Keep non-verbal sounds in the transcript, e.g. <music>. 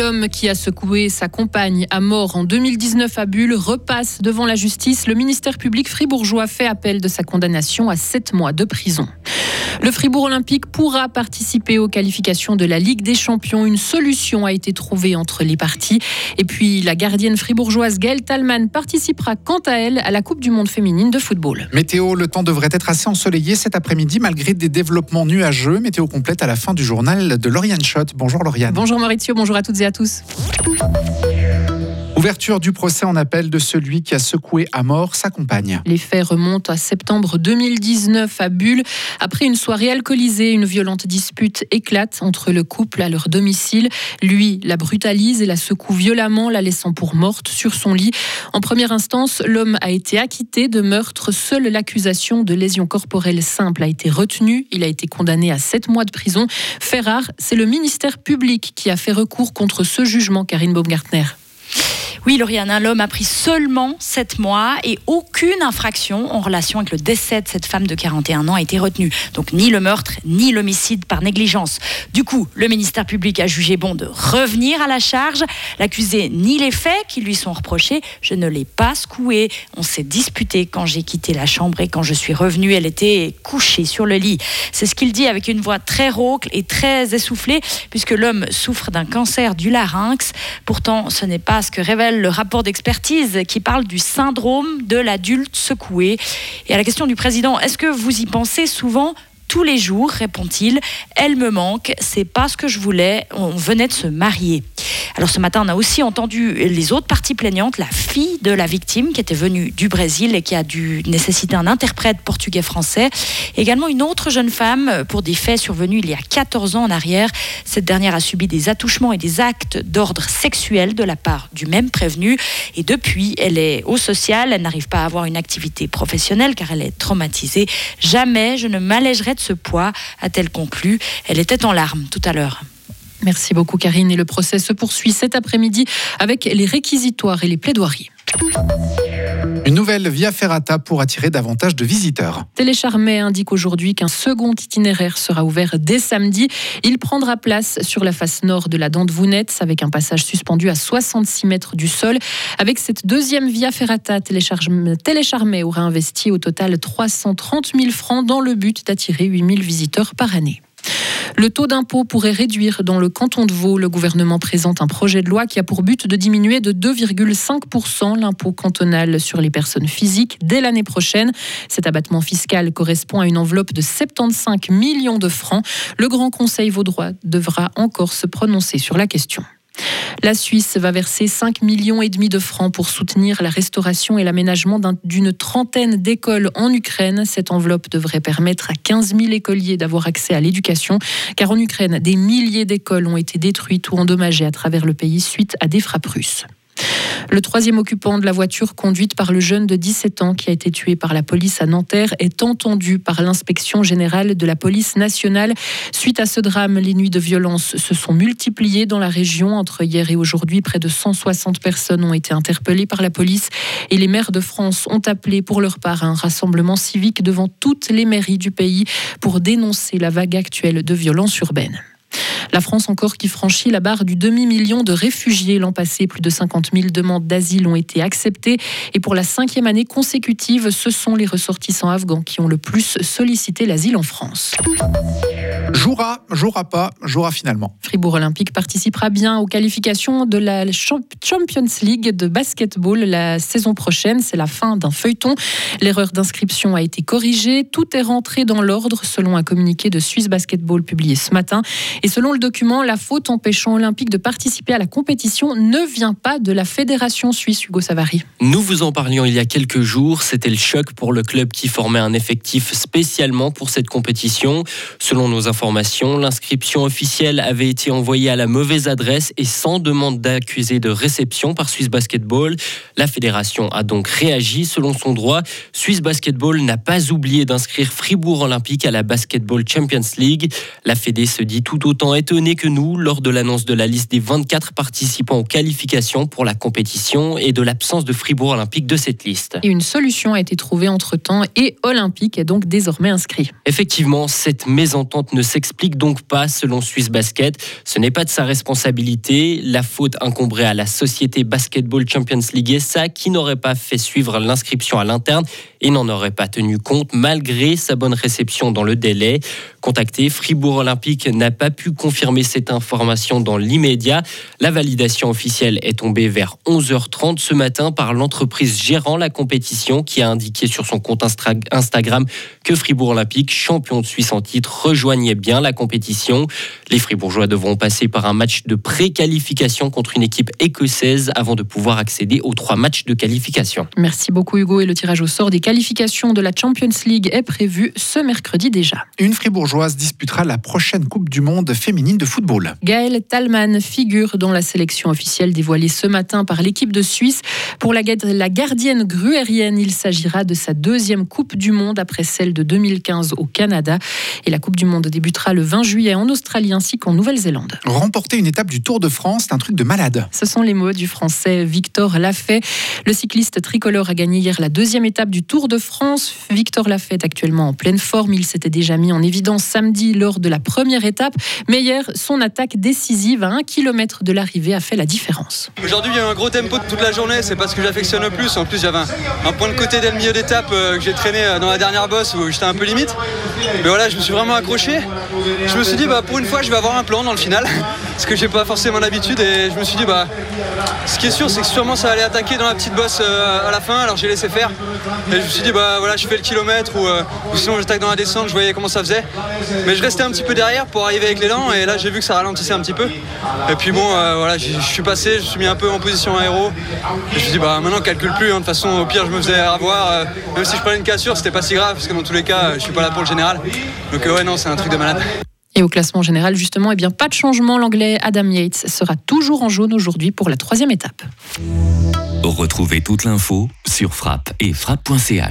L'homme qui a secoué sa compagne à mort en 2019 à Bulle repasse devant la justice. Le ministère public fribourgeois fait appel de sa condamnation à 7 mois de prison. Le Fribourg Olympique pourra participer aux qualifications de la Ligue des Champions. Une solution a été trouvée entre les parties. Et puis la gardienne fribourgeoise Gaëlle Talman participera quant à elle à la Coupe du Monde féminine de football. Météo, le temps devrait être assez ensoleillé cet après-midi malgré des développements nuageux. Météo complète à la fin du journal de Lauriane Schott. Bonjour Lauriane. Bonjour Maurizio, bonjour à toutes et à tous. Ouverture du procès en appel de celui qui a secoué à mort sa compagne. Les faits remontent à septembre 2019 à Bulle. Après une soirée alcoolisée, une violente dispute éclate entre le couple à leur domicile. Lui la brutalise et la secoue violemment, la laissant pour morte sur son lit. En première instance, l'homme a été acquitté de meurtre. Seule l'accusation de lésion corporelle simple a été retenue. Il a été condamné à sept mois de prison. Fait rare, c'est le ministère public qui a fait recours contre ce jugement, Karine Baumgartner. Oui, Lauriane, l'homme a pris seulement 7 mois et aucune infraction en relation avec le décès de cette femme de 41 ans a été retenue. Donc ni le meurtre, ni l'homicide par négligence. Du coup, le ministère public a jugé bon de revenir à la charge. L'accusé nie les faits qui lui sont reprochés. Je ne l'ai pas secouée. On s'est disputé quand j'ai quitté la chambre et quand je suis revenue, elle était couchée sur le lit. C'est ce qu'il dit avec une voix très rauque et très essoufflée puisque l'homme souffre d'un cancer du larynx. Pourtant, ce n'est pas ce que révèle le rapport d'expertise qui parle du syndrome de l'adulte secoué. Et à la question du président, est-ce que vous y pensez souvent tous les jours, répond-il. Elle me manque, c'est pas ce que je voulais, on venait de se marier. Alors ce matin, on a aussi entendu les autres parties plaignantes, la fille de la victime qui était venue du Brésil et qui a dû nécessiter un interprète portugais-français. Également une autre jeune femme pour des faits survenus il y a 14 ans en arrière. Cette dernière a subi des attouchements et des actes d'ordre sexuel de la part du même prévenu. Et depuis, elle est au social, elle n'arrive pas à avoir une activité professionnelle car elle est traumatisée. Jamais je ne m'allégerai de ce poids, a-t-elle conclu. Elle était en larmes tout à l'heure. Merci beaucoup Karine. Et le procès se poursuit cet après-midi avec les réquisitoires et les plaidoiries. Une nouvelle Via Ferrata pour attirer davantage de visiteurs. Télécharmé indique aujourd'hui qu'un second itinéraire sera ouvert dès samedi. Il prendra place sur la face nord de la dent de Vounette avec un passage suspendu à 66 mètres du sol. Avec cette deuxième Via Ferrata, Télécharmé aura investi au total 330 000 francs dans le but d'attirer 8 000 visiteurs par année. Le taux d'impôt pourrait réduire dans le canton de Vaud. Le gouvernement présente un projet de loi qui a pour but de diminuer de 2,5% l'impôt cantonal sur les personnes physiques dès l'année prochaine. Cet abattement fiscal correspond à une enveloppe de 75 millions de francs. Le Grand Conseil vaudrois devra encore se prononcer sur la question. La Suisse va verser 5 millions et demi de francs pour soutenir la restauration et l'aménagement d'une trentaine d'écoles en Ukraine. Cette enveloppe devrait permettre à 15 000 écoliers d'avoir accès à l'éducation, car en Ukraine, des milliers d'écoles ont été détruites ou endommagées à travers le pays suite à des frappes russes. Le troisième occupant de la voiture conduite par le jeune de 17 ans qui a été tué par la police à Nanterre est entendu par l'inspection générale de la police nationale. Suite à ce drame, les nuits de violence se sont multipliées dans la région. Entre hier et aujourd'hui, près de 160 personnes ont été interpellées par la police et les maires de France ont appelé pour leur part un rassemblement civique devant toutes les mairies du pays pour dénoncer la vague actuelle de violence urbaine. La France encore qui franchit la barre du demi-million de réfugiés l'an passé. Plus de 50 000 demandes d'asile ont été acceptées. Et pour la cinquième année consécutive, ce sont les ressortissants afghans qui ont le plus sollicité l'asile en France. Jouera, jouera pas, jouera finalement. Fribourg Olympique participera bien aux qualifications de la Champions League de basketball la saison prochaine. C'est la fin d'un feuilleton. L'erreur d'inscription a été corrigée. Tout est rentré dans l'ordre selon un communiqué de Suisse Basketball publié ce matin. Et selon le document, la faute empêchant Olympique de participer à la compétition ne vient pas de la fédération suisse Hugo Savary. Nous vous en parlions il y a quelques jours. C'était le choc pour le club qui formait un effectif spécialement pour cette compétition. Selon nos informations, l'inscription officielle avait été envoyée à la mauvaise adresse et sans demande d'accusé de réception par Swiss Basketball. La fédération a donc réagi selon son droit. Swiss Basketball n'a pas oublié d'inscrire Fribourg Olympique à la Basketball Champions League. La Fédé se dit tout autant étonnée que nous lors de l'annonce de la liste des 24 participants aux qualifications pour la compétition et de l'absence de Fribourg Olympique de cette liste. Et une solution a été trouvée entre-temps et Olympique est donc désormais inscrit. Effectivement, cette mésentente ne s'explique donc pas selon Swiss Basket. Ce n'est pas de sa responsabilité. La faute incomberait à la société Basketball Champions League SA qui n'aurait pas fait suivre l'inscription à l'interne et n'en aurait pas tenu compte malgré sa bonne réception dans le délai. Contacté, Fribourg Olympique n'a pas pu confirmer cette information dans l'immédiat. La validation officielle est tombée vers 11h30 ce matin par l'entreprise gérant la compétition qui a indiqué sur son compte Instagram que Fribourg Olympique, champion de Suisse en titre, rejoignait bien la compétition. Les Fribourgeois devront passer par un match de pré-qualification contre une équipe écossaise avant de pouvoir accéder aux trois matchs de qualification. Merci beaucoup Hugo et le tirage au sort des qualification de la Champions League est prévue ce mercredi déjà. Une disputera la prochaine Coupe du Monde féminine de football. Gaëlle Talman figure dans la sélection officielle dévoilée ce matin par l'équipe de Suisse. Pour la, gardienne gruérienne, il s'agira de sa deuxième Coupe du Monde après celle de 2015 au Canada. Et la Coupe du Monde débutera le 20 juillet en Australie ainsi qu'en Nouvelle-Zélande. Remporter une étape du Tour de France, c'est un truc de malade. Ce sont les mots du français Victor Lafay. Le cycliste tricolore a gagné hier la deuxième étape du Tour de France. Victor Lafay actuellement en pleine forme. Il s'était déjà mis en évidence samedi lors de la première étape. Mais hier, son attaque décisive à un kilomètre de l'arrivée a fait la différence. Aujourd'hui, il y a eu un gros tempo de toute la journée. C'est pas ce que j'affectionne le plus. En plus, j'avais un, point de côté dès le milieu d'étape euh, que j'ai traîné euh, dans la dernière bosse où j'étais un peu limite. Mais voilà, je me suis vraiment accroché. Je me suis dit, bah, pour une fois, je vais avoir un plan dans le final. <laughs> Ce que j'ai pas forcément l'habitude. Et je me suis dit, bah, ce qui est sûr, c'est que sûrement ça allait attaquer dans la petite bosse euh, à la fin. Alors j'ai laissé faire. Et je me suis dit, bah voilà, je fais le kilomètre ou, sinon j'attaque dans la descente, je voyais comment ça faisait. Mais je restais un petit peu derrière pour arriver avec l'élan et là j'ai vu que ça ralentissait un petit peu. Et puis bon, euh, voilà, je suis passé, je suis mis un peu en position aéro. Et je me suis dit, bah maintenant calcule plus, hein. de toute façon au pire je me faisais avoir. Euh, même si je prenais une cassure, c'était pas si grave parce que dans tous les cas, je suis pas là pour le général. Donc ouais, non, c'est un truc de malade. Et au classement général, justement, eh bien, pas de changement. L'anglais Adam Yates sera toujours en jaune aujourd'hui pour la troisième étape. Retrouvez toute l'info sur frappe et frappe.ch.